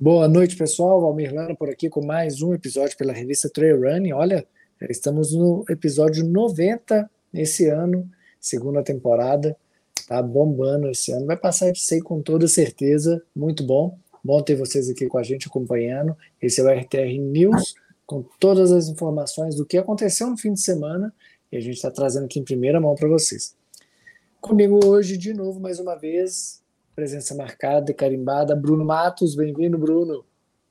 Boa noite, pessoal. Valmir Lana por aqui com mais um episódio pela revista Trail Running. Olha, estamos no episódio 90 esse ano, segunda temporada. Tá bombando esse ano. Vai passar de sei com toda certeza. Muito bom. Bom ter vocês aqui com a gente acompanhando. Esse é o RTR News, com todas as informações do que aconteceu no fim de semana. E a gente está trazendo aqui em primeira mão para vocês. Comigo hoje, de novo, mais uma vez, presença marcada, carimbada. Bruno Matos, bem-vindo, Bruno.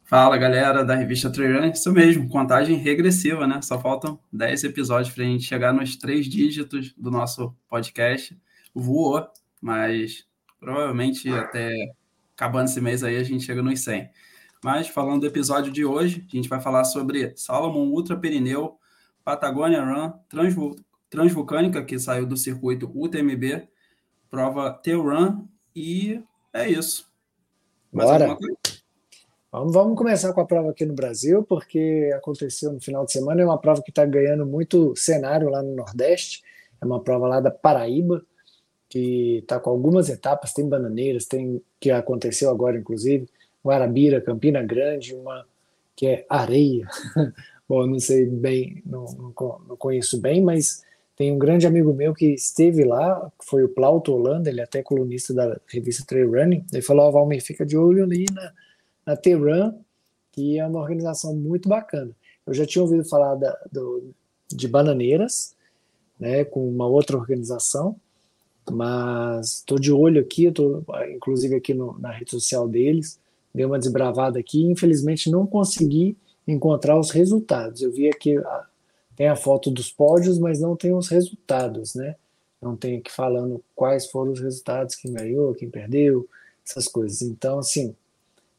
Fala, galera da revista Trailrun. Isso mesmo, contagem regressiva, né? Só faltam 10 episódios para a gente chegar nos três dígitos do nosso podcast. Voou, mas provavelmente até acabando esse mês aí a gente chega nos 100. Mas falando do episódio de hoje, a gente vai falar sobre Salomon Ultra Perineu, Patagonia Run, Transvul Transvulcânica, que saiu do circuito UTMB, prova T-Run e é isso. Mais Bora. Vamos, vamos começar com a prova aqui no Brasil, porque aconteceu no final de semana. É uma prova que está ganhando muito cenário lá no Nordeste. É uma prova lá da Paraíba, que está com algumas etapas. Tem Bananeiras, tem que aconteceu agora, inclusive, Guarabira, Campina Grande, uma que é areia. Bom, não sei bem, não, não, não conheço bem, mas tem um grande amigo meu que esteve lá, foi o Plauto Holanda, ele é até colunista da revista Trail Running. Ele falou: Ó, oh, Valmir, fica de olho ali na, na que é uma organização muito bacana. Eu já tinha ouvido falar da, do, de Bananeiras, né, com uma outra organização, mas estou de olho aqui, estou inclusive aqui no, na rede social deles, dei uma desbravada aqui, infelizmente não consegui encontrar os resultados. Eu vi aqui tem a foto dos pódios, mas não tem os resultados, né? Não tem aqui falando quais foram os resultados, quem ganhou, quem perdeu, essas coisas. Então, assim,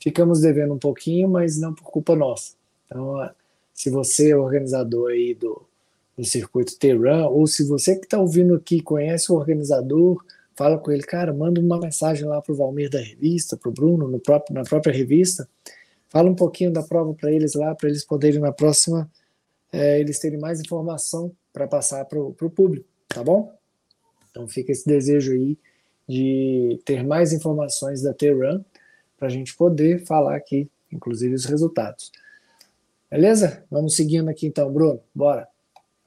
ficamos devendo um pouquinho, mas não por culpa nossa. Então, se você é organizador aí do, do circuito T-Run, ou se você que está ouvindo aqui conhece o organizador, fala com ele, cara, manda uma mensagem lá para o Valmir da revista, para o Bruno, no próprio, na própria revista, fala um pouquinho da prova para eles lá, para eles poderem na próxima é, eles terem mais informação para passar para o público, tá bom? Então fica esse desejo aí de ter mais informações da T-Run para a gente poder falar aqui, inclusive, os resultados. Beleza? Vamos seguindo aqui então, Bruno. Bora.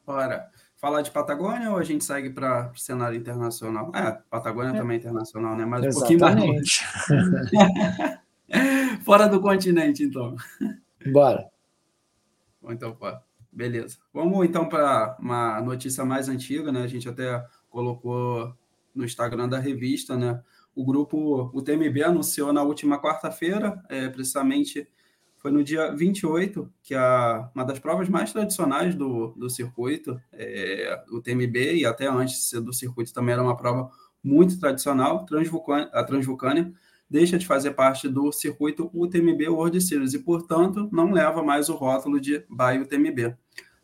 Bora. Falar de Patagônia ou a gente segue para o cenário internacional? É, Patagônia é. também é internacional, né? Mas Exatamente. um pouquinho mais. Fora do continente, então. Bora. Então, pô. Beleza. Vamos então para uma notícia mais antiga, né? A gente até colocou no Instagram da revista, né? O grupo, o TMB anunciou na última quarta-feira, é, precisamente foi no dia 28, que a, uma das provas mais tradicionais do, do circuito, é, o TMB, e até antes do circuito também era uma prova muito tradicional, Transvulcânia, a Transvulcânia, deixa de fazer parte do circuito UTMB World Series e, portanto, não leva mais o rótulo de BY UTMB.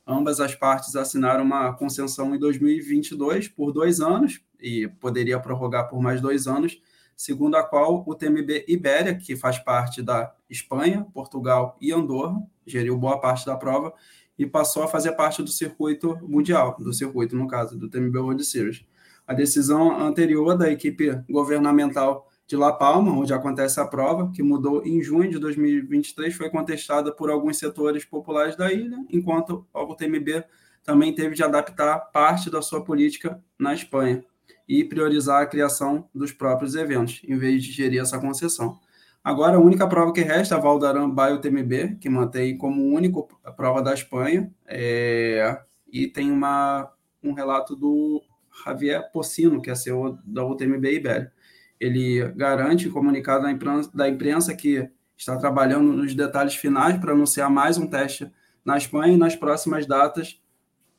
Ambas as partes assinaram uma concessão em 2022 por dois anos e poderia prorrogar por mais dois anos, segundo a qual o TMB Ibéria, que faz parte da Espanha, Portugal e Andorra, geriu boa parte da prova e passou a fazer parte do circuito mundial, do circuito, no caso, do TMB World Series. A decisão anterior da equipe governamental de La Palma, onde acontece a prova, que mudou em junho de 2023, foi contestada por alguns setores populares da ilha, enquanto o TMB também teve de adaptar parte da sua política na Espanha e priorizar a criação dos próprios eventos, em vez de gerir essa concessão. Agora, a única prova que resta é a Valdaran Baio TMB, que mantém como única prova da Espanha, é... e tem uma, um relato do Javier Pocino, que é CEO da UTMB Ibéria ele garante comunicado da imprensa, da imprensa que está trabalhando nos detalhes finais para anunciar mais um teste na Espanha e nas próximas datas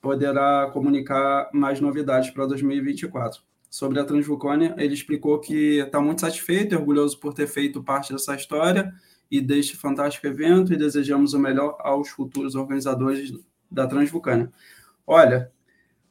poderá comunicar mais novidades para 2024. Sobre a Transvulcânia, ele explicou que está muito satisfeito e orgulhoso por ter feito parte dessa história e deste fantástico evento e desejamos o melhor aos futuros organizadores da Transvulcânia. Olha,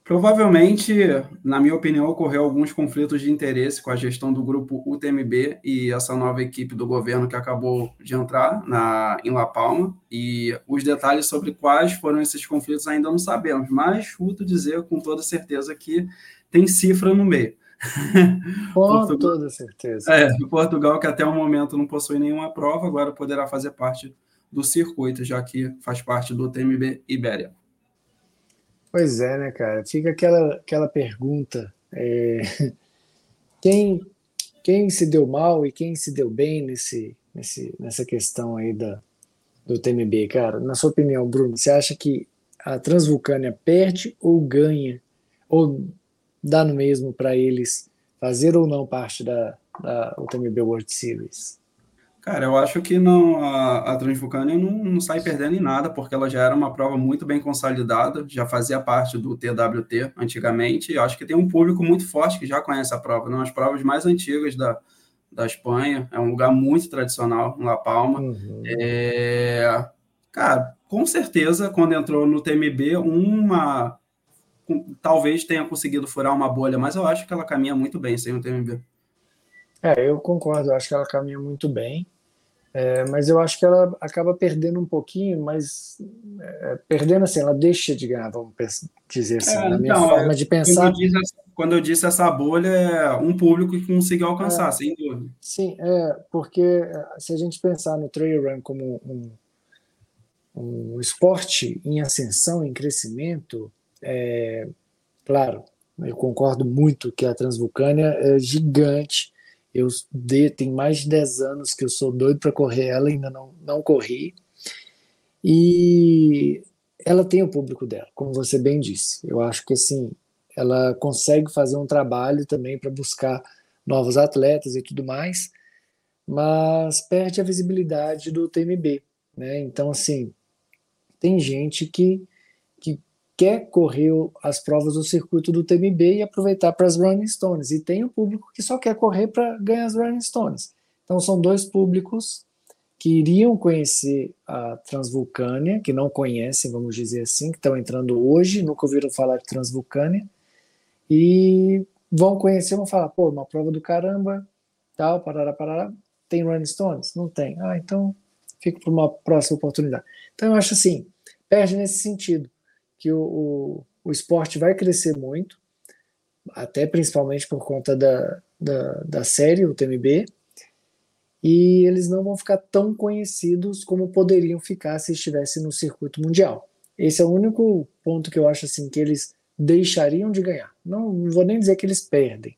Provavelmente, na minha opinião, ocorreu alguns conflitos de interesse com a gestão do grupo UTMB e essa nova equipe do governo que acabou de entrar na, em La Palma. E os detalhes sobre quais foram esses conflitos ainda não sabemos, mas chuto dizer com toda certeza que tem cifra no meio. Com Portugal, toda certeza. É, Portugal, que até o momento não possui nenhuma prova, agora poderá fazer parte do circuito, já que faz parte do TMB Ibéria. Pois é, né, cara? Fica aquela, aquela pergunta: é... quem, quem se deu mal e quem se deu bem nesse, nesse, nessa questão aí da, do TMB, cara? Na sua opinião, Bruno, você acha que a Transvulcânia perde ou ganha? Ou dá no mesmo para eles fazer ou não parte da, da UTMB World Series? Cara, eu acho que não, a, a Transvulcânia não, não, sai perdendo em nada, porque ela já era uma prova muito bem consolidada, já fazia parte do TWT antigamente, e acho que tem um público muito forte que já conhece a prova, uma das provas mais antigas da, da Espanha, é um lugar muito tradicional, em La Palma. Uhum. É, cara, com certeza, quando entrou no TMB, uma talvez tenha conseguido furar uma bolha, mas eu acho que ela caminha muito bem sem o TMB. É, eu concordo, eu acho que ela caminha muito bem. É, mas eu acho que ela acaba perdendo um pouquinho, mas é, perdendo assim, ela deixa de ganhar, vamos dizer assim, é, na minha então, forma de pensar. Quando eu, disse, quando eu, disse, essa bolha, é um público que conseguiu alcançar, é. sem dúvida. Sim, é, porque é, se a gente pensar no trail run como um, um esporte em ascensão, em crescimento, é, claro, eu concordo muito que a Transvulcânia é gigante, eu de, tem mais de 10 anos que eu sou doido para correr ela, ainda não, não corri. E ela tem o público dela, como você bem disse. Eu acho que assim, ela consegue fazer um trabalho também para buscar novos atletas e tudo mais, mas perde a visibilidade do TMB, né? Então assim, tem gente que quer correr as provas do circuito do TMB e aproveitar para as Running Stones. E tem o público que só quer correr para ganhar as Running Stones. Então são dois públicos que iriam conhecer a Transvulcânia, que não conhecem, vamos dizer assim, que estão entrando hoje, nunca ouviram falar de Transvulcânia, e vão conhecer, vão falar, pô, uma prova do caramba, tal, parará, parará, tem Running Stones? Não tem. Ah, então fica para uma próxima oportunidade. Então eu acho assim, perde nesse sentido que o, o, o esporte vai crescer muito, até principalmente por conta da, da, da série, o TMB, e eles não vão ficar tão conhecidos como poderiam ficar se estivesse no circuito mundial. Esse é o único ponto que eu acho assim que eles deixariam de ganhar. Não, não vou nem dizer que eles perdem,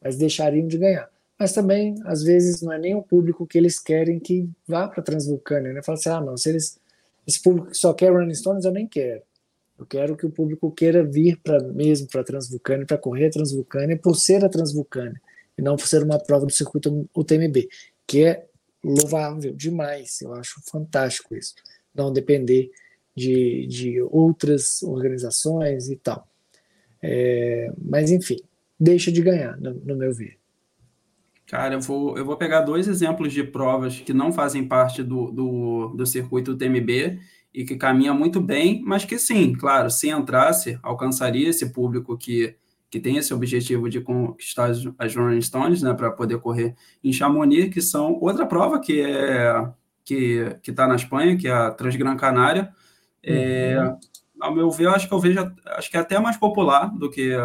mas deixariam de ganhar. Mas também, às vezes, não é nem o público que eles querem que vá para a Transvulcânia, né? Fala assim, ah, não, se eles, esse público que só quer Running Stones, eu nem quero. Eu quero que o público queira vir para mesmo para Transvulcânia, para correr a Transvulcânia, por ser a Transvulcânia, e não por ser uma prova do circuito UTMB, que é louvável demais. Eu acho fantástico isso. Não depender de, de outras organizações e tal. É, mas, enfim, deixa de ganhar, no, no meu ver. Cara, eu vou, eu vou pegar dois exemplos de provas que não fazem parte do, do, do circuito UTMB e que caminha muito bem, mas que sim, claro, se entrasse, alcançaria esse público que, que tem esse objetivo de conquistar as Rolling Stones, né, para poder correr em Chamonix, que são outra prova que é que que está na Espanha, que é a Transgran Canária. É, uhum. ao meu ver, acho que eu vejo, acho que é até mais popular do que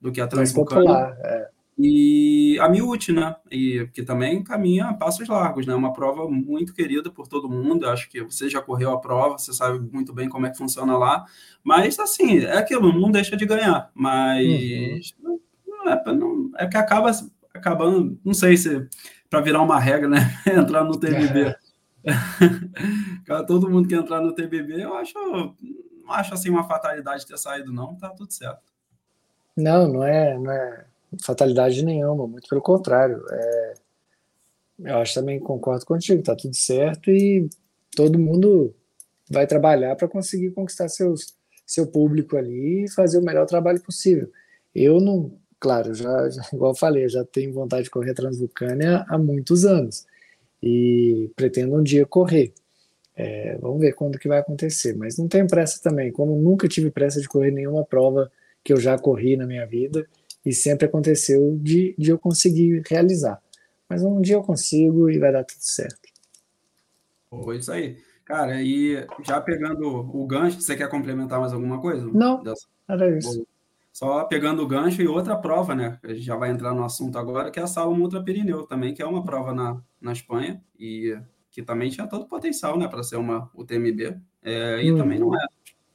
do que a. Mais popular, é. E a Miúti, né? E que também caminha a passos largos, né? Uma prova muito querida por todo mundo. Eu acho que você já correu a prova, você sabe muito bem como é que funciona lá. Mas assim, é aquilo, não deixa de ganhar. Mas uhum. não, é, não, é que acaba acabando, não sei se para virar uma regra, né? entrar no TBB. todo mundo que entrar no TBB, eu acho, não acho assim uma fatalidade ter saído, não. Tá tudo certo. Não, não é, não é fatalidade nenhuma, muito pelo contrário. É, eu acho também concordo contigo, tá tudo certo e todo mundo vai trabalhar para conseguir conquistar seus, seu público ali e fazer o melhor trabalho possível. Eu não, claro, já, já igual eu falei, já tenho vontade de correr a Transvulcânia há muitos anos e pretendo um dia correr. É, vamos ver quando que vai acontecer, mas não tenho pressa também. Como nunca tive pressa de correr nenhuma prova que eu já corri na minha vida, e sempre aconteceu de, de eu conseguir realizar. Mas um dia eu consigo e vai dar tudo certo. Foi isso aí. Cara, e já pegando o gancho, você quer complementar mais alguma coisa? Não, era isso. só pegando o gancho e outra prova, né? A gente já vai entrar no assunto agora, que é a Salomon Ultra Pirineu também, que é uma prova na, na Espanha e que também tinha todo o potencial, né, para ser uma UTMB, é, e hum. também não é.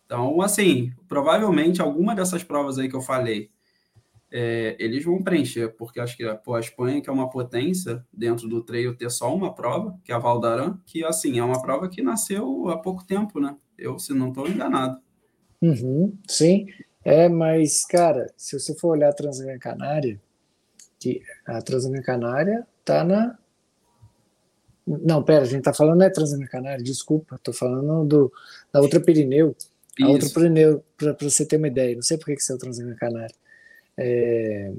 Então, assim, provavelmente alguma dessas provas aí que eu falei, é, eles vão preencher, porque acho que pô, a Espanha, que é uma potência dentro do treino, ter só uma prova, que é a Valdaran, que, assim, é uma prova que nasceu há pouco tempo, né? Eu, se não estou enganado. Uhum, sim, é, mas, cara, se você for olhar a Transamérica Canária, que a Transamérica Canária tá na. Não, pera, a gente tá falando não é Transamérica Canária, desculpa, tô falando do, da outra Pirineu. A outra Pirineu, para você ter uma ideia, não sei por que, que você é o Transamérica Canária. É,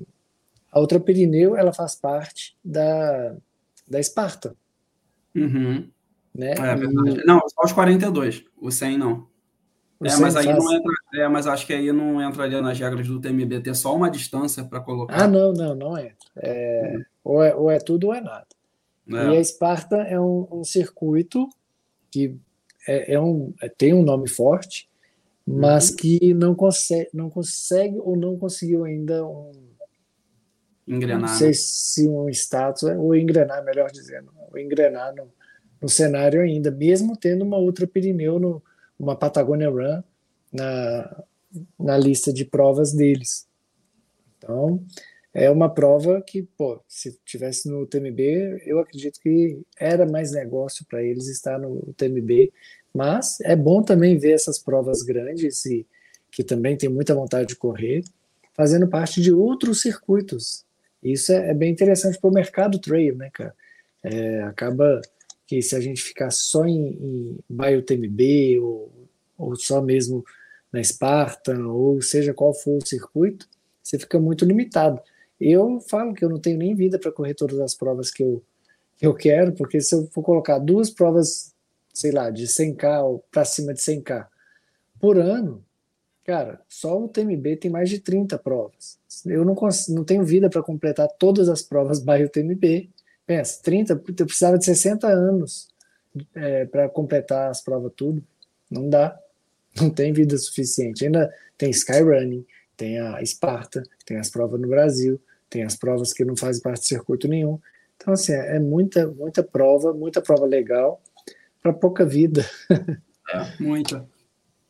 a outra Pirineu, ela faz parte da, da Esparta. Uhum. Né? É, e... Não, só os 42, o 100 não. É, mas aí faz... não entra, é, mas acho que aí não entraria nas regras do TMB ter só uma distância para colocar. Ah, não, não, não entra. É, hum. ou, é, ou é tudo ou é nada. É. E a Esparta é um, um circuito que é, é um, é, tem um nome forte, mas uhum. que não consegue, não consegue ou não conseguiu ainda um. Engrenar. Não sei se um status, ou engrenar, melhor dizendo, ou engrenar no, no cenário ainda, mesmo tendo uma outra Pirineu no, uma Patagonia Run na, na lista de provas deles. Então, é uma prova que, pô, se tivesse no TMB, eu acredito que era mais negócio para eles estar no TMB, mas é bom também ver essas provas grandes e que também tem muita vontade de correr, fazendo parte de outros circuitos. Isso é, é bem interessante para o mercado trail, né, cara? É, acaba que se a gente ficar só em, em BioTMB ou, ou só mesmo na Spartan, ou seja qual for o circuito, você fica muito limitado. Eu falo que eu não tenho nem vida para correr todas as provas que eu, que eu quero, porque se eu for colocar duas provas, sei lá, de 100K ou para cima de 100K por ano, cara, só o TMB tem mais de 30 provas. Eu não, consigo, não tenho vida para completar todas as provas by TMB Pensa, 30, eu precisava de 60 anos é, para completar as provas tudo. Não dá. Não tem vida suficiente. Ainda tem Skyrunning, tem a Sparta, tem as provas no Brasil, tem as provas que não fazem parte de circuito nenhum. Então, assim, é muita, muita prova, muita prova legal para pouca vida. É, muita.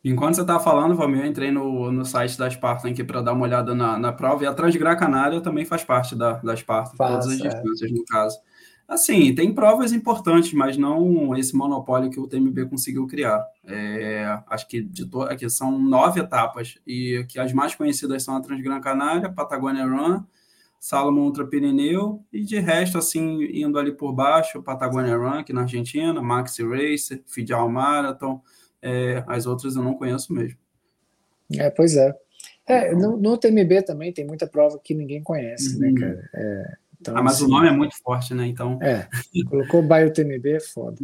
Enquanto você estava falando, Valmir, eu entrei no, no site da Spartan aqui para dar uma olhada na, na prova, e a Transgra Canária também faz parte da, da Spartan, todas as é. distâncias, no caso. Assim, tem provas importantes, mas não esse monopólio que o TMB conseguiu criar. É, acho que de to... aqui são nove etapas, e que as mais conhecidas são a Transgran Canária, Patagonia Run, Salomon Ultra Pirineu, e de resto, assim, indo ali por baixo, Patagonia aqui na Argentina, Maxi Racer, Fidel Marathon, é, as outras eu não conheço mesmo. É, pois é. É, no, no TMB também tem muita prova que ninguém conhece, né, uhum. né, cara? É, então, ah, mas assim, o nome é muito forte, né? Então. É, colocou Bio TMB é foda.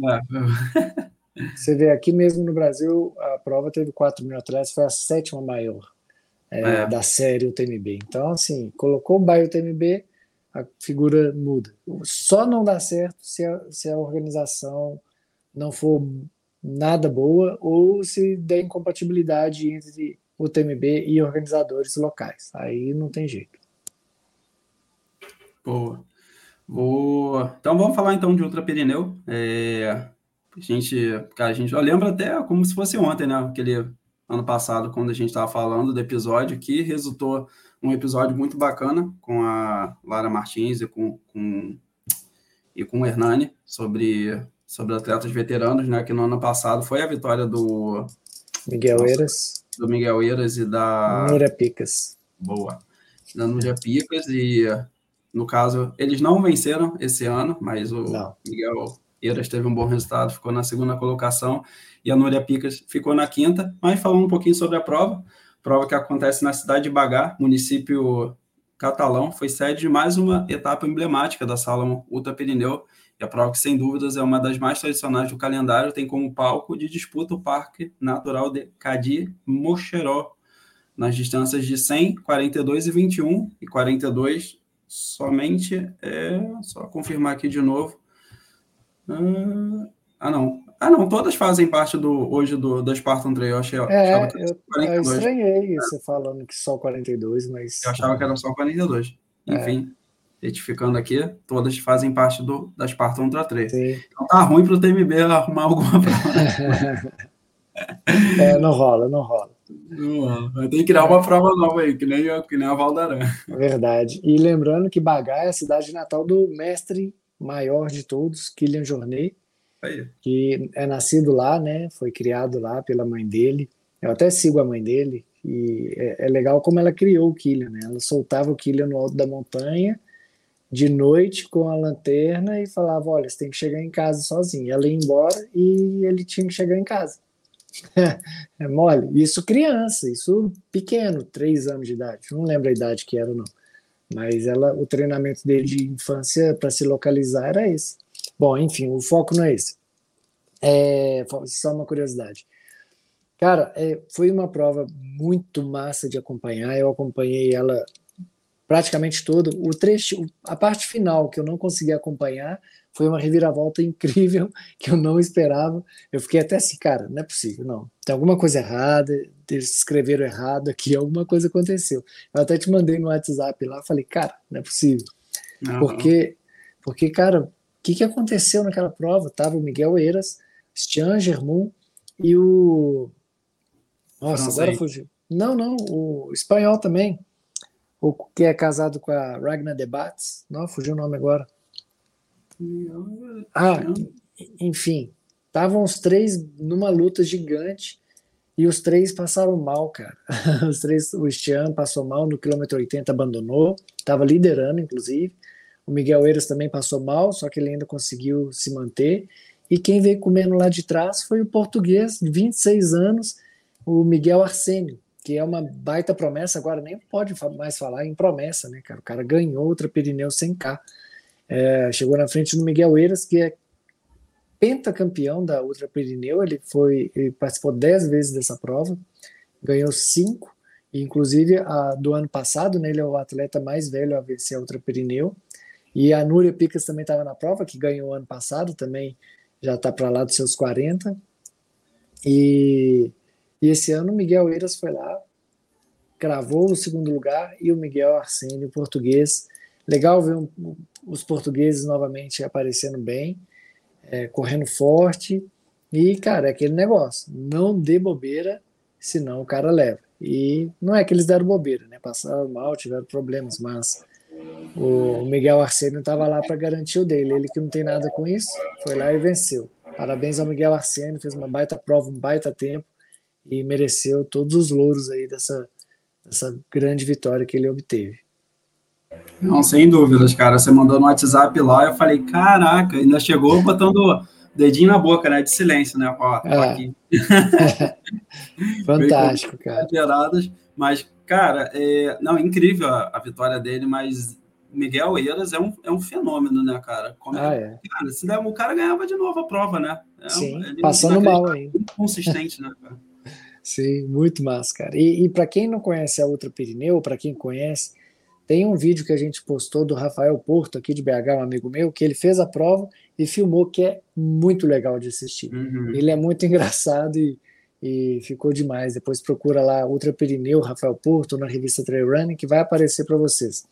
É. Você vê aqui mesmo no Brasil, a prova teve 4 mil atletas, foi a sétima maior é, é. da série UTMB. Então, assim, colocou o Bio TMB, a figura muda. Só não dá certo se a, se a organização não for nada boa ou se der incompatibilidade entre o TMB e organizadores locais. Aí não tem jeito. Boa. Boa. Então vamos falar então de Ultra Pirineu. É, a gente, cara, a gente lembra até como se fosse ontem, né? Aquele ano passado, quando a gente estava falando do episódio, que resultou um episódio muito bacana com a Lara Martins e com, com, e com o Hernani sobre sobre atletas veteranos, né? Que no ano passado foi a vitória do Miguel Eiras, do Miguel Eiras e da Núria Picas. Boa. Da Núria Picas e no caso eles não venceram esse ano, mas o não. Miguel Eiras teve um bom resultado, ficou na segunda colocação e a Núria Picas ficou na quinta. Mas falando um pouquinho sobre a prova, prova que acontece na cidade de Bagá, município catalão, foi sede de mais uma etapa emblemática da Salomon Ultra Pirineu e a prova que, sem dúvidas, é uma das mais tradicionais do calendário, tem como palco de disputa o Parque Natural de Cadi Mocheró, nas distâncias de 100, 42 e 21, e 42 somente, é, só confirmar aqui de novo, ah, ah não, Ah, não, todas fazem parte do hoje do, do Spartan Trail. Eu achei, é, que eu, eu estranhei você falando que só 42, mas. Eu achava que era só 42. É. Enfim, é. retificando aqui, todas fazem parte do, da Spartan Ultra Trail. Sim. Então tá ruim para o TMB arrumar alguma prova. é, não rola, não rola. Vai ter que criar uma prova nova aí, que nem, que nem a Valdarã. Verdade. E lembrando que Bagá é a cidade natal do mestre maior de todos, Kylian Jornet, aí. que é nascido lá, né? Foi criado lá pela mãe dele. Eu até sigo a mãe dele e é, é legal como ela criou o Kylian, né? Ela soltava o Kylian no alto da montanha de noite com a lanterna e falava: Olha, você tem que chegar em casa sozinho. Ela ia embora e ele tinha que chegar em casa. é mole. Isso criança, isso pequeno, três anos de idade. Não lembro a idade que era, não. Mas ela, o treinamento dele de infância para se localizar era esse. Bom, enfim, o foco não é esse. É, só uma curiosidade. Cara, é, foi uma prova muito massa de acompanhar. Eu acompanhei ela praticamente toda. O trecho, a parte final que eu não consegui acompanhar foi uma reviravolta incrível que eu não esperava. Eu fiquei até assim, cara, não é possível, não. Tem alguma coisa errada, escreveram errado aqui, alguma coisa aconteceu. Eu até te mandei no WhatsApp lá, falei, cara, não é possível. Uhum. Porque, porque, cara, o que, que aconteceu naquela prova? Tava o Miguel Eiras, Stian Germont e o. Nossa, não agora fugiu. Não, não, o espanhol também. O que é casado com a Ragnar Debates. Não, fugiu o nome agora. Ah, enfim, estavam os três numa luta gigante e os três passaram mal, cara. Os três, o Stian passou mal no quilômetro 80, abandonou, estava liderando, inclusive. O Miguel Eiras também passou mal, só que ele ainda conseguiu se manter. E quem veio comendo lá de trás foi o português, de 26 anos, o Miguel Arsênio, que é uma baita promessa. Agora nem pode mais falar em promessa, né, cara? O cara ganhou outra Pirineu 100K. É, chegou na frente do Miguel Eiras, que é pentacampeão da Ultra Pirineu, ele foi ele participou dez vezes dessa prova, ganhou cinco, inclusive a, do ano passado, né, ele é o atleta mais velho a vencer a Ultra Pirineu, e a Núria Picas também estava na prova, que ganhou ano passado, também já está para lá dos seus 40, e, e esse ano o Miguel Eiras foi lá, cravou o segundo lugar, e o Miguel Arsênio, português, legal ver um, os portugueses novamente aparecendo bem, é, correndo forte. E, cara, é aquele negócio: não dê bobeira, senão o cara leva. E não é que eles deram bobeira, né? Passaram mal, tiveram problemas, mas o Miguel Arsenio estava lá para garantir o dele. Ele que não tem nada com isso, foi lá e venceu. Parabéns ao Miguel Arsenio, fez uma baita prova, um baita tempo e mereceu todos os louros aí dessa, dessa grande vitória que ele obteve. Não, sem dúvidas, cara. Você mandou no WhatsApp lá, eu falei, caraca, ainda chegou botando dedinho na boca, né? De silêncio, né? Ó, é. aqui. Fantástico, cara. Mas, cara, é, não, incrível a, a, vitória dele, mas Miguel Eiras é um, é um fenômeno, né, cara? Como ah, é, cara, se der, o cara ganhava de novo a prova, né? É, Sim, passando mal ainda. Consistente, né, cara? Sim, muito massa, cara. E, e para quem não conhece a Ultra Pirineu, para quem conhece, tem um vídeo que a gente postou do Rafael Porto, aqui de BH, um amigo meu, que ele fez a prova e filmou, que é muito legal de assistir. Uhum. Ele é muito engraçado e, e ficou demais. Depois procura lá Ultra Pirineu, Rafael Porto, na revista Trail Running, que vai aparecer para vocês.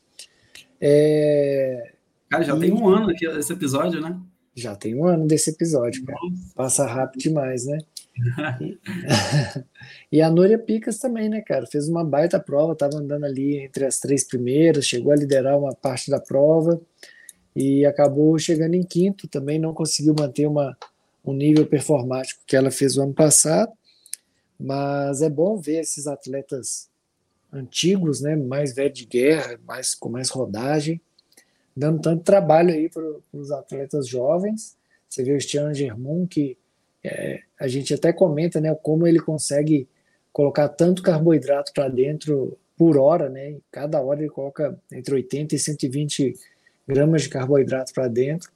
É... Cara, já e... tem um ano aqui esse episódio, né? Já tem um ano desse episódio, cara. Passa rápido demais, né? e a Núria Picas também, né, cara? Fez uma baita prova, estava andando ali entre as três primeiras, chegou a liderar uma parte da prova e acabou chegando em quinto também, não conseguiu manter uma, um nível performático que ela fez o ano passado, mas é bom ver esses atletas antigos, né, mais velhos de guerra, mais, com mais rodagem, dando tanto trabalho aí para os atletas jovens. Você vê o Stian Germont, que é, a gente até comenta né, como ele consegue colocar tanto carboidrato para dentro por hora, né? Cada hora ele coloca entre 80 e 120 gramas de carboidrato para dentro.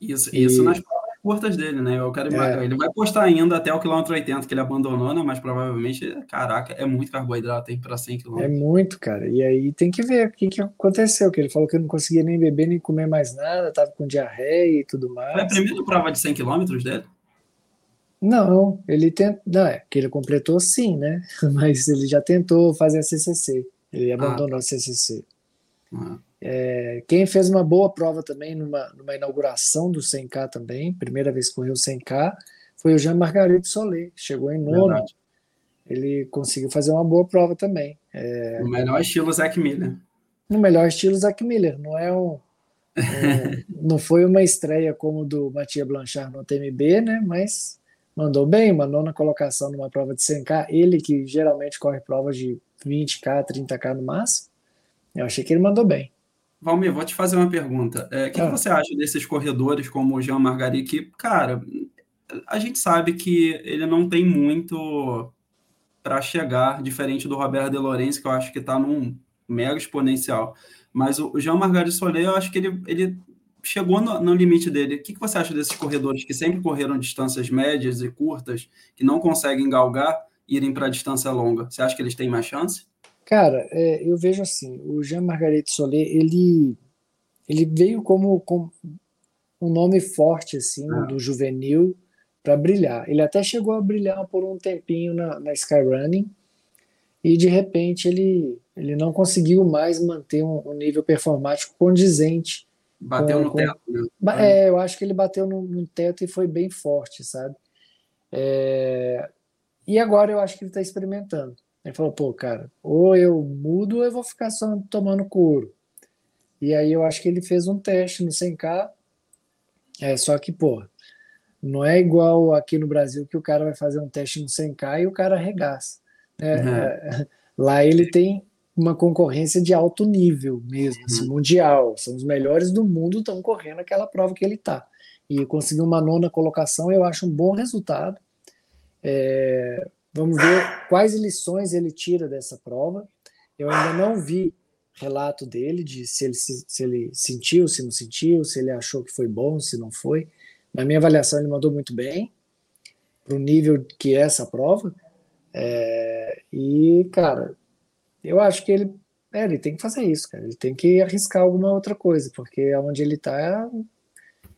Isso, e... isso nas provas curtas dele, né? Eu quero é. Ele vai postar ainda até o quilômetro 80 que ele abandonou, né? Mas provavelmente, caraca, é muito carboidrato aí para 100 quilômetros. É muito, cara. E aí tem que ver o que, que aconteceu, que ele falou que não conseguia nem beber nem comer mais nada, tava com diarreia e tudo mais. Foi a primeira prova de 100 quilômetros dele? Não, ele tentou. Não, é que ele completou sim, né? Mas ele já tentou fazer a CCC. Ele ah, abandonou ah, tá. a CCC. Ah. É, quem fez uma boa prova também numa, numa inauguração do 100K também, primeira vez que correu 100K, foi o Jean Margarito Solé, chegou em nono. Verdade. Ele conseguiu fazer uma boa prova também. É, no melhor estilo Zac Miller. No melhor estilo Zac Miller, não é um, é, não foi uma estreia como do Mathieu Blanchard no TMB, né? Mas mandou bem, uma nona colocação numa prova de 100K. Ele que geralmente corre provas de 20K, 30K no máximo. Eu achei que ele mandou bem. Valmir, vou te fazer uma pergunta. É, o que, ah. que, você acha desses corredores como o Jean Margari, que, cara, a gente sabe que ele não tem muito para chegar, diferente do Roberto De Lorenzi, que eu acho que está num mega exponencial. Mas o Jean Margari Soler, eu acho que ele, ele chegou no, no limite dele. O que, que você acha desses corredores que sempre correram distâncias médias e curtas, que não conseguem galgar, irem para distância longa? Você acha que eles têm mais chance? Cara, é, eu vejo assim, o Jean Margarete Solé, ele, ele veio como, como um nome forte assim ah. do juvenil para brilhar. Ele até chegou a brilhar por um tempinho na, na Skyrunning e de repente ele, ele não conseguiu mais manter um, um nível performático condizente. Bateu com, no com, teto. Né? É, eu acho que ele bateu no, no teto e foi bem forte, sabe? É, e agora eu acho que ele está experimentando. Ele falou, pô, cara, ou eu mudo ou eu vou ficar só tomando couro. E aí eu acho que ele fez um teste no 100K, é, só que, pô, não é igual aqui no Brasil que o cara vai fazer um teste no 100K e o cara arregaça. Né? Uhum. É, lá ele tem uma concorrência de alto nível mesmo, assim, uhum. assim, mundial. São os melhores do mundo estão correndo aquela prova que ele está. E conseguir uma nona colocação, eu acho um bom resultado. É, Vamos ver quais lições ele tira dessa prova. Eu ainda não vi relato dele de se ele, se, se ele sentiu, se não sentiu, se ele achou que foi bom, se não foi. Na minha avaliação, ele mandou muito bem para o nível que é essa prova. É, e, cara, eu acho que ele, é, ele tem que fazer isso, cara. Ele tem que arriscar alguma outra coisa, porque onde ele está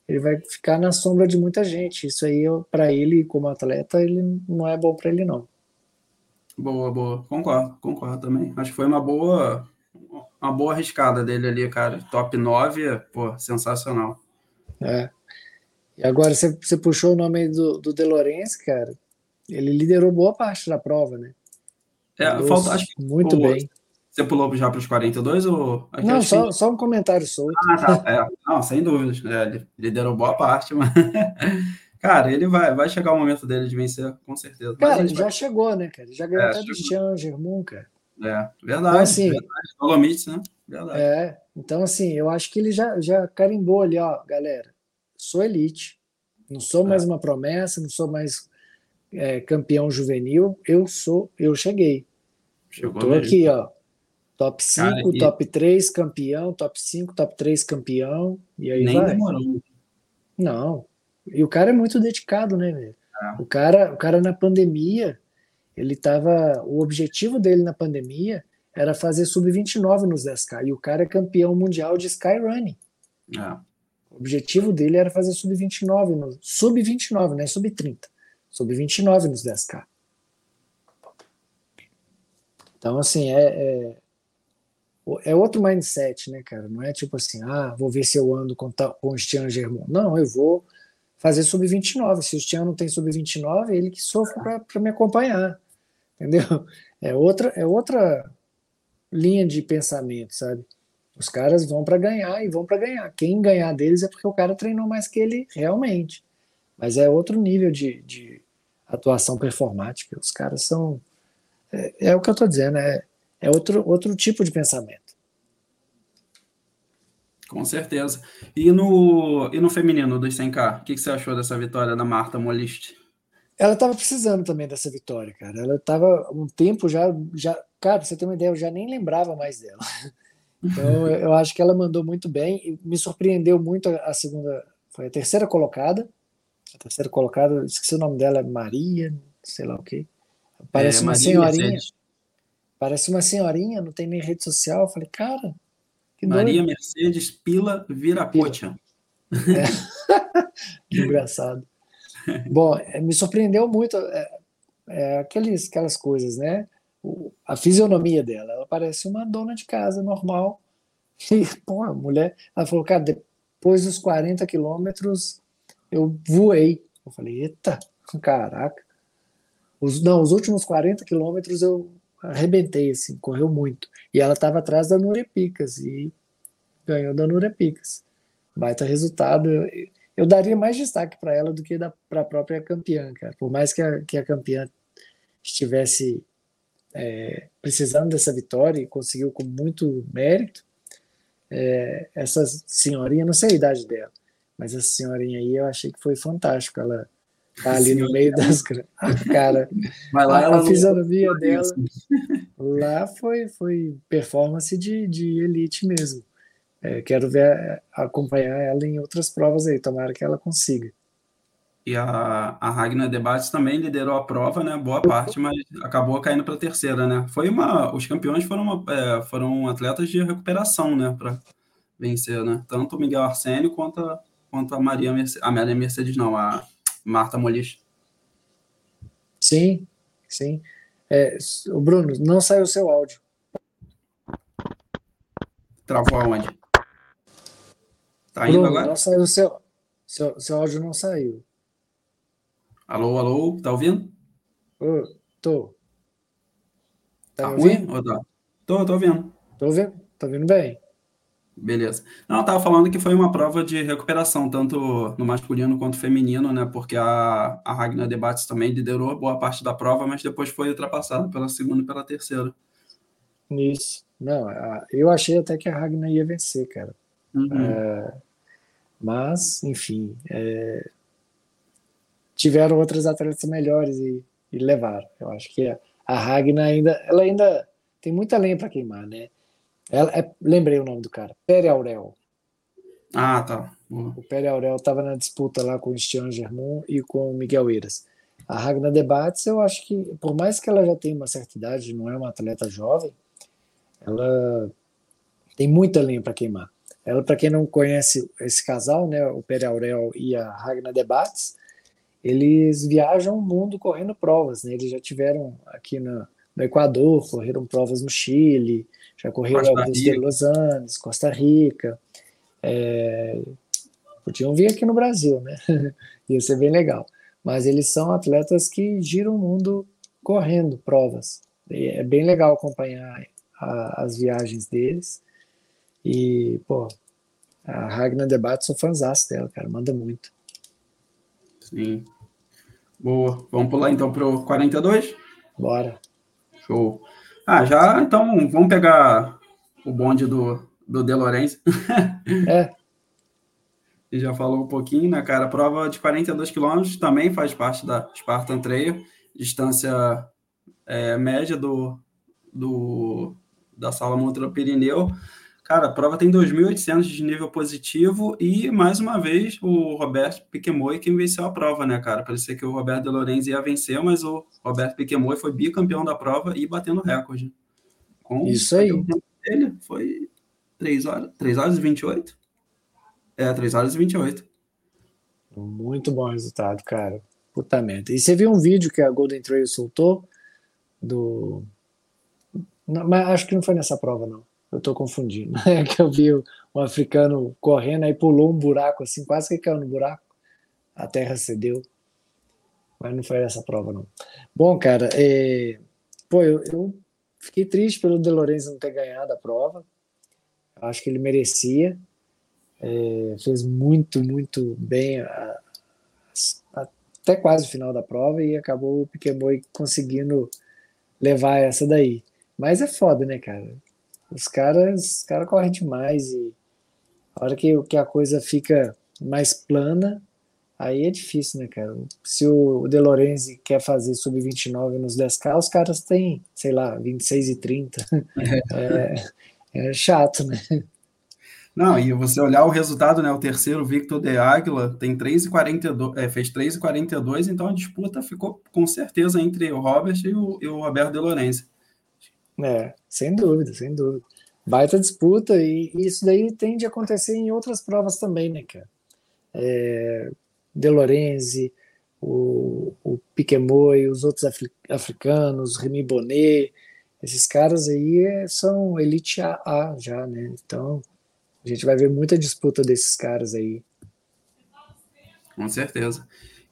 ele vai ficar na sombra de muita gente. Isso aí, para ele, como atleta, ele não é bom para ele, não. Boa, boa. Concordo, concordo também. Acho que foi uma boa, uma boa arriscada dele ali, cara. Top 9, pô, sensacional. É. E agora você, você puxou o nome do, do De Lorenzi, cara. Ele liderou boa parte da prova, né? É, falta, acho que muito bem. Você pulou já para os 42 ou. Não, só, só um comentário solto. Ah, tá. É, não, sem dúvidas. É, ele liderou boa parte, mas. Cara, ele vai, vai chegar o momento dele de vencer, com certeza. Cara, ele vai... já chegou, né, cara? Já ganhou é, até do Jean Germont, cara. É, verdade. Então, assim, verdade. né? Verdade. É, então, assim, eu acho que ele já, já carimbou ali, ó, galera. Sou elite. Não sou mais é. uma promessa, não sou mais é, campeão juvenil, eu sou, eu cheguei. Chegou aqui, ó. Top 5, e... top 3 campeão, top 5, top 3 campeão, e aí Nem vai. demorou. Não. E o cara é muito dedicado, né, velho? Ah. O cara, o cara na pandemia, ele tava, o objetivo dele na pandemia era fazer sub-29 nos 10K, e o cara é campeão mundial de skyrunning. Ah. O objetivo dele era fazer sub-29, sub-29, né, sub-30 sobre 29 nos 10K. Então, assim, é, é, é, outro mindset, né, cara? Não é tipo assim, ah, vou ver se eu ando com, com o Stian Germão. Não, eu vou fazer sub-29. Se o Stian não tem sub-29, é ele que sofre para me acompanhar. Entendeu? É outra, é outra linha de pensamento, sabe? Os caras vão para ganhar e vão para ganhar. Quem ganhar deles é porque o cara treinou mais que ele realmente. Mas é outro nível de, de, atuação performática. Os caras são. É, é o que eu estou dizendo, é, é outro, outro tipo de pensamento. Com certeza. E no, e no feminino dos 100K, o que, que você achou dessa vitória da Marta Molist? Ela estava precisando também dessa vitória, cara. Ela estava um tempo já, já. Cara, pra você ter uma ideia, eu já nem lembrava mais dela. Então, eu acho que ela mandou muito bem. Me surpreendeu muito a segunda. Foi a terceira colocada. A terceira colocada, esqueci o nome dela, é Maria, sei lá o quê. Parece é, uma Maria senhorinha. Mercedes. Parece uma senhorinha, não tem nem rede social. Eu falei, cara, que Maria doido. Mercedes Pila Virapocha. É. Engraçado. Bom, é, me surpreendeu muito é, é, aqueles, aquelas coisas, né? O, a fisionomia dela, ela parece uma dona de casa normal. E, pô, a mulher, ela falou, cara, depois dos 40 quilômetros eu voei. Eu falei, eita, caraca. Os, não, os últimos 40 quilômetros eu arrebentei, assim, correu muito. E ela estava atrás da Núria Picas e ganhou da Núria Picas. Baita resultado. Eu, eu daria mais destaque para ela do que para a própria campeã, cara. Por mais que a, que a campeã estivesse é, precisando dessa vitória e conseguiu com muito mérito, é, essa senhorinha, não sei a idade dela, mas essa senhorinha aí eu achei que foi fantástico. Ela tá ali no meio das. Cara, Mas lá a, a fisionomia dela lá foi, foi performance de, de elite mesmo. É, quero ver acompanhar ela em outras provas aí, tomara que ela consiga. E a, a Ragnar Debates também liderou a prova, né? Boa parte, mas acabou caindo para a terceira, né? Foi uma. Os campeões foram, uma, é, foram atletas de recuperação, né? Para vencer, né? Tanto o Miguel Arsênio quanto a, quanto a Maria Mercedes. A Maria Mercedes, não, a Marta Molis. Sim, sim. É, o Bruno, não saiu o seu áudio. Travou aonde? Tá Bruno, indo agora? Não saiu o seu, seu. Seu áudio não saiu. Alô, alô, tá ouvindo? Ô, tô. Tá, tá ouvindo? Ruim? Tá? Tô, tô ouvindo. Tô ouvindo, tô ouvindo bem. Beleza. Não, eu tava falando que foi uma prova de recuperação, tanto no masculino quanto feminino, né? Porque a, a Ragnar Debates também liderou boa parte da prova, mas depois foi ultrapassada pela segunda e pela terceira. Isso. Não, eu achei até que a Ragnar ia vencer, cara. Uhum. É, mas, enfim, é, tiveram outras atletas melhores e, e levaram. Eu acho que a, a Ragnar ainda, ela ainda tem muita lenha para queimar, né? Ela, é, lembrei o nome do cara, Pere Aurel. Ah, tá. Uhum. O Pere Aurel estava na disputa lá com o Stian Germont e com o Miguel Eiras. A Ragnar Debates, eu acho que, por mais que ela já tenha uma certa idade, não é uma atleta jovem, ela tem muita lenha para queimar. Ela, para quem não conhece esse casal, né, o Pere Aurel e a Ragnar Debates, eles viajam o mundo correndo provas. Né? Eles já tiveram aqui no, no Equador, correram provas no Chile, já correram alguns de Los Angeles, Costa Rica. É, podiam vir aqui no Brasil, né? Ia ser bem legal. Mas eles são atletas que giram o mundo correndo provas. E é bem legal acompanhar a, as viagens deles. E, pô, a Ragnar Debate, sou fãzão dela, cara, manda muito. Sim. Boa. Vamos pular então para o 42? Bora. Show. Ah, já, então, vamos pegar o bonde do, do De Lorenzo. é. E já falou um pouquinho, né, cara? Prova de 42 quilômetros também faz parte da Spartan Trail, distância é, média do, do, da Sala Montra Pirineu. Cara, a prova tem 2.800 de nível positivo e, mais uma vez, o Roberto Piquemoy que venceu a prova, né, cara? Parecia que o Roberto De Lorenzi ia vencer, mas o Roberto Piquemoy foi bicampeão da prova e batendo recorde. Com Isso aí. Ele foi 3 horas, 3 horas e 28? É, 3 horas e 28. Muito bom resultado, cara. Puta merda. E você viu um vídeo que a Golden Trail soltou do... Não, mas acho que não foi nessa prova, não eu estou confundindo. É que eu vi um africano correndo, aí pulou um buraco assim, quase que caiu no buraco. A terra cedeu. Mas não foi essa prova, não. Bom, cara, é... pô, eu, eu, fiquei triste pelo De Lorenzo não ter ganhado a prova. Acho que ele merecia. É... fez muito, muito bem a... até quase o final da prova e acabou o Piquemoy conseguindo levar essa daí. Mas é foda, né, cara? Os caras, os caras correm demais e a hora que, que a coisa fica mais plana, aí é difícil, né, cara? Se o De Lorenzi quer fazer sub-29 nos 10K, os caras têm, sei lá, 26 e 30. É, é chato, né? Não, e você olhar o resultado, né? O terceiro, Victor de Águila, tem 3,42, é, fez 3,42, então a disputa ficou com certeza entre o Robert e o, e o Roberto De Lorenzi. É, sem dúvida, sem dúvida. Baita disputa, e, isso daí tende a acontecer em outras provas também, né, cara? É, De Lorenzi, o, o, Piquemoy, os outros africanos, Remy Bonnet, esses caras aí é, são elite AA já, né? Então a gente vai ver muita disputa desses caras aí. Com certeza.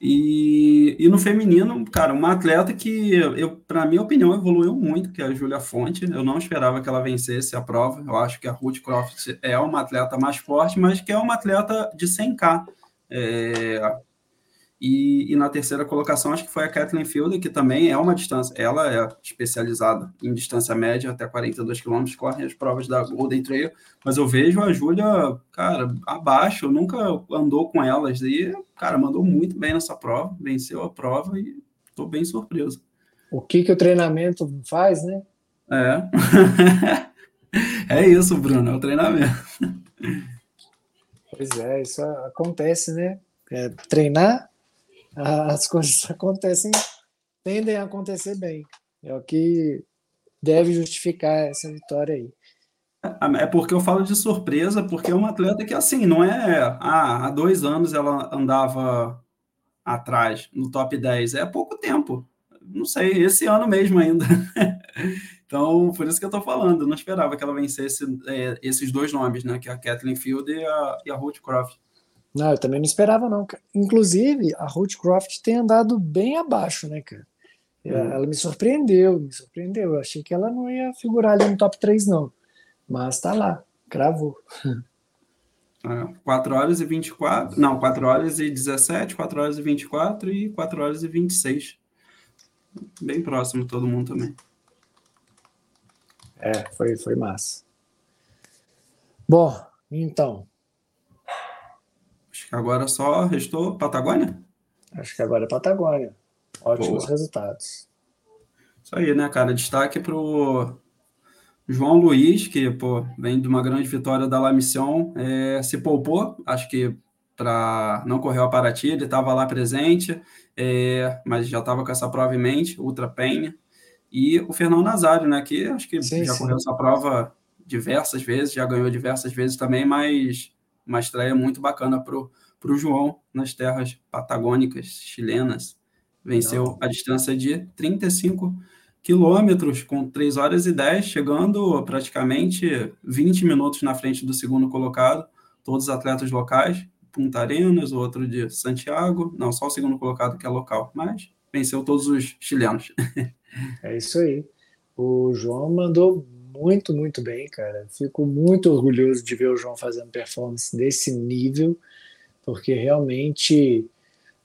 E, e no feminino, cara, uma atleta que, eu, para minha opinião, evoluiu muito, que é a Júlia Fonte. Eu não esperava que ela vencesse a prova. Eu acho que a Ruth Croft é uma atleta mais forte, mas que é uma atleta de 100K. É, e, e, na terceira colocação, acho que foi a Kathleen Fielder, que também é uma distância, ela é especializada em distância média, até 42 quilômetros, corre as provas da Golden Trail, mas eu vejo a Júlia, cara, abaixo, nunca andou com elas, e, cara, mandou muito bem nessa prova, venceu a prova e estou bem surpreso. O que, que o treinamento faz, né? É. é isso, Bruno, é o treinamento. Pois é, isso acontece, né? É, treinar as coisas acontecem, tendem a acontecer bem. É o que deve justificar essa vitória aí. É, é porque eu falo de surpresa, porque é uma atleta que, assim, não é. Ah, há dois anos ela andava atrás, no top 10. É pouco tempo. Não sei, esse ano mesmo ainda. então, por isso que eu tô falando. Eu não esperava que ela vencesse é, esses dois nomes, né? Que é a Kathleen Field e a, e a Ruth Croft. Não, eu também não esperava, não. Inclusive, a Ruth Croft tem andado bem abaixo, né, cara? Hum. Ela me surpreendeu, me surpreendeu. Eu achei que ela não ia figurar ali no top 3, não. Mas tá lá, cravou. 4 horas e 24, não, 4 horas e 17, 4 horas e 24 e 4 horas e 26. Bem próximo todo mundo também. É, foi, foi massa. Bom, então, Acho que agora só restou Patagônia? Acho que agora é Patagônia. Ótimos Boa. resultados. Isso aí, né, cara? Destaque para o João Luiz, que pô, vem de uma grande vitória da La Mission, é, se poupou, acho que para não correr a Paraty, ele estava lá presente, é, mas já estava com essa prova em mente, Ultra Penha. E o Fernando Nazário, né, que acho que sim, já sim. correu essa prova diversas vezes, já ganhou diversas vezes também, mas uma estreia muito bacana para o João nas terras patagônicas chilenas. Venceu Não. a distância de 35 quilômetros com 3 horas e 10, chegando praticamente 20 minutos na frente do segundo colocado, todos os atletas locais, Punta Arenas, o outro de Santiago, não, só o segundo colocado que é local, mas venceu todos os chilenos. É isso aí. O João mandou muito, muito bem, cara. Fico muito orgulhoso de ver o João fazendo performance desse nível, porque realmente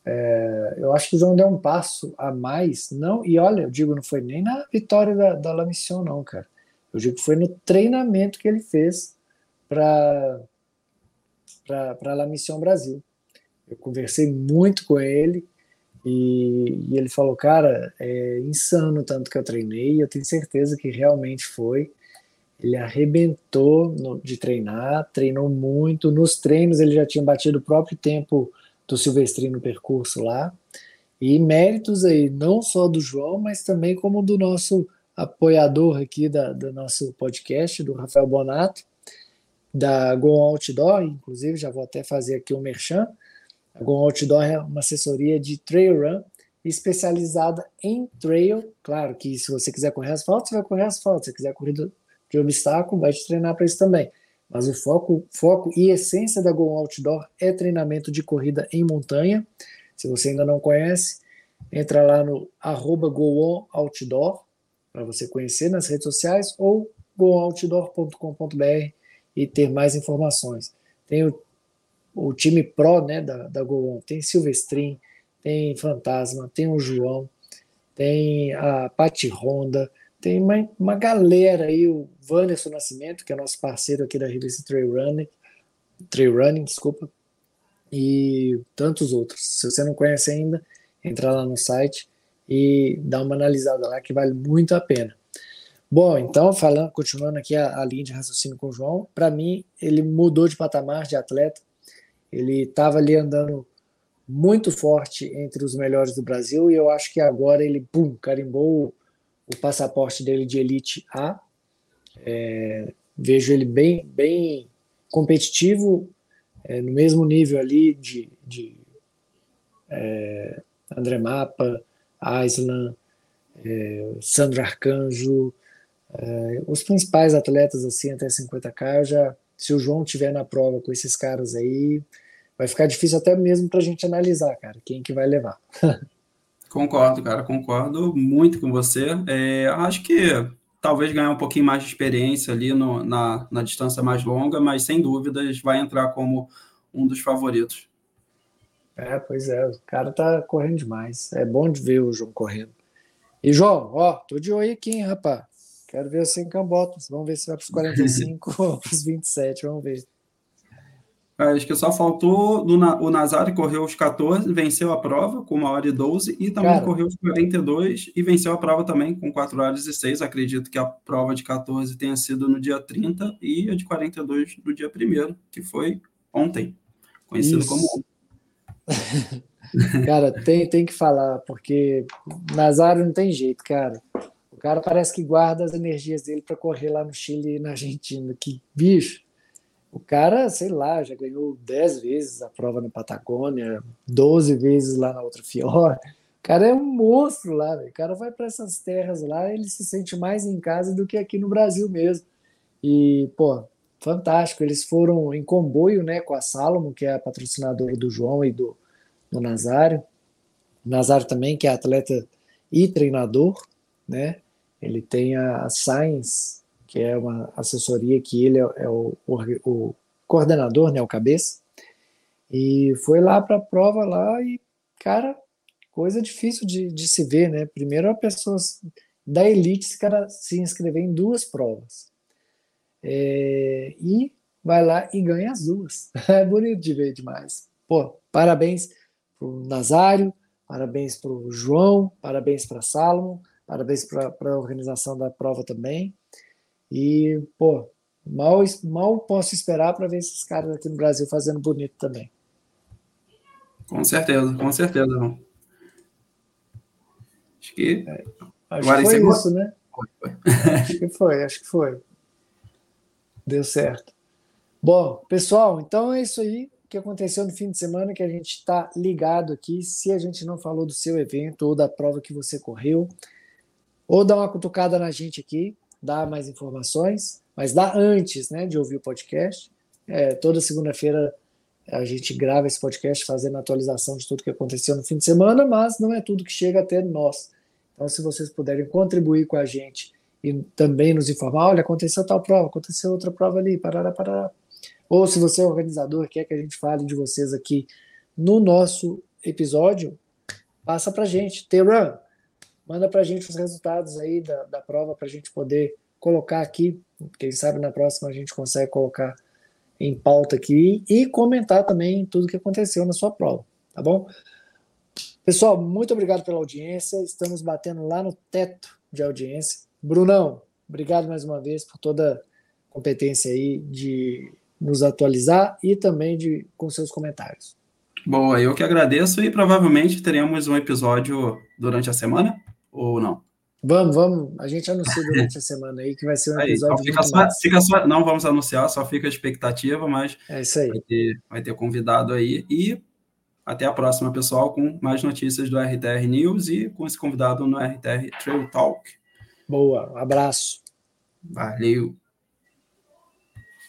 é, eu acho que o João deu um passo a mais. Não, e olha, eu digo, não foi nem na vitória da, da La Mission, não, cara. Eu digo que foi no treinamento que ele fez para para La Mission Brasil. Eu conversei muito com ele e, e, ele falou, cara, é insano tanto que eu treinei, eu tenho certeza que realmente foi. Ele arrebentou no, de treinar, treinou muito. Nos treinos ele já tinha batido o próprio tempo do Silvestrinho no percurso lá. E méritos aí, não só do João, mas também como do nosso apoiador aqui da, do nosso podcast, do Rafael Bonato, da Go Outdoor, inclusive, já vou até fazer aqui um merchan. A Go Outdoor é uma assessoria de trail run especializada em trail. Claro que se você quiser correr asfalto, você vai correr asfalto. Se quiser correr de obstáculo, vai te treinar para isso também. Mas o foco, foco e essência da Go Outdoor é treinamento de corrida em montanha. Se você ainda não conhece, entra lá no arroba Outdoor para você conhecer nas redes sociais ou gooutdoor.com.br e ter mais informações. Tem o, o time pro né, da, da Go tem Silvestrin, tem Fantasma, tem o João, tem a Pati Honda, tem uma, uma galera aí, o Wanderson Nascimento, que é nosso parceiro aqui da revista Trail Running, Trail Running, desculpa, e tantos outros. Se você não conhece ainda, entra lá no site e dá uma analisada lá que vale muito a pena. Bom, então, falando, continuando aqui a, a linha de raciocínio com o João, para mim, ele mudou de patamar de atleta, ele estava ali andando muito forte entre os melhores do Brasil e eu acho que agora ele, pum, carimbou o passaporte dele de Elite A. É, vejo ele bem, bem competitivo, é, no mesmo nível ali de, de, é, André Mapa, Aislan, é, Sandro Arcanjo, é, os principais atletas assim até 50k, já se o João tiver na prova com esses caras aí, vai ficar difícil até mesmo para a gente analisar, cara, quem que vai levar. concordo, cara, concordo muito com você. É, acho que talvez ganhar um pouquinho mais de experiência ali no, na, na distância mais longa, mas sem dúvidas vai entrar como um dos favoritos. É, pois é, o cara tá correndo demais. É bom de ver o João correndo. E, João, ó, tô de olho aqui, hein, rapaz. Quero ver você em Cambotas. Vamos ver se vai para os 45 ou para os 27. Vamos ver. Acho que só faltou o Nazário correu os 14, venceu a prova com uma hora e 12 e também Cara, correu os 42 e venceu a prova também com 4 horas e 6. Acredito que a prova de 14 tenha sido no dia 30 e a de 42 no dia 1 que foi ontem, conhecido Isso. como cara, tem, tem que falar, porque Nazário não tem jeito, cara. O cara parece que guarda as energias dele para correr lá no Chile e na Argentina. Que bicho! O cara, sei lá, já ganhou 10 vezes a prova na Patagônia, 12 vezes lá na outra fiord. O cara é um monstro lá, véio. o cara vai para essas terras lá, ele se sente mais em casa do que aqui no Brasil mesmo. E, pô, fantástico. Eles foram em comboio né, com a Salomon, que é a patrocinadora do João e do, do Nazário. O Nazário também, que é atleta e treinador, né? Ele tem a Science, que é uma assessoria que ele é, é o, o, coordenador, né, o cabeça. E foi lá para a prova lá e, cara, coisa difícil de, de se ver, né? Primeiro a pessoa da elite se, cara, se inscrever em duas provas. É, e vai lá e ganha as duas. É bonito de ver demais. Pô, parabéns para o Nazário, parabéns para o João, parabéns para Salomon, parabéns para a organização da prova também. E, pô, mal, mal posso esperar para ver esses caras aqui no Brasil fazendo bonito também. Com certeza, com certeza, irmão. Acho que. É, acho Agora, que foi isso, né? Foi, foi. acho que foi, acho que foi. Deu certo. Bom, pessoal, então é isso aí que aconteceu no fim de semana que a gente está ligado aqui. Se a gente não falou do seu evento ou da prova que você correu, ou dá uma cutucada na gente aqui, dá mais informações, mas dá antes né, de ouvir o podcast. É, toda segunda-feira a gente grava esse podcast fazendo atualização de tudo que aconteceu no fim de semana, mas não é tudo que chega até nós. Então, se vocês puderem contribuir com a gente e também nos informar, olha, aconteceu tal prova, aconteceu outra prova ali, parará, parará, ou se você é organizador, quer que a gente fale de vocês aqui no nosso episódio, passa para a gente. Teran, manda para a gente os resultados aí da, da prova para a gente poder colocar aqui. Quem sabe na próxima a gente consegue colocar em pauta aqui e comentar também tudo que aconteceu na sua prova, tá bom? Pessoal, muito obrigado pela audiência. Estamos batendo lá no teto de audiência. Brunão, obrigado mais uma vez por toda a competência aí de nos atualizar e também de, com seus comentários. Boa, eu que agradeço e provavelmente teremos um episódio durante a semana ou não? Vamos, vamos. A gente anuncia durante a semana aí que vai ser um aí, episódio. Fica só, fica só, não vamos anunciar, só fica a expectativa, mas é isso aí. Vai, ter, vai ter convidado aí. E até a próxima, pessoal, com mais notícias do RTR News e com esse convidado no RTR Trail Talk. Boa, abraço. Valeu.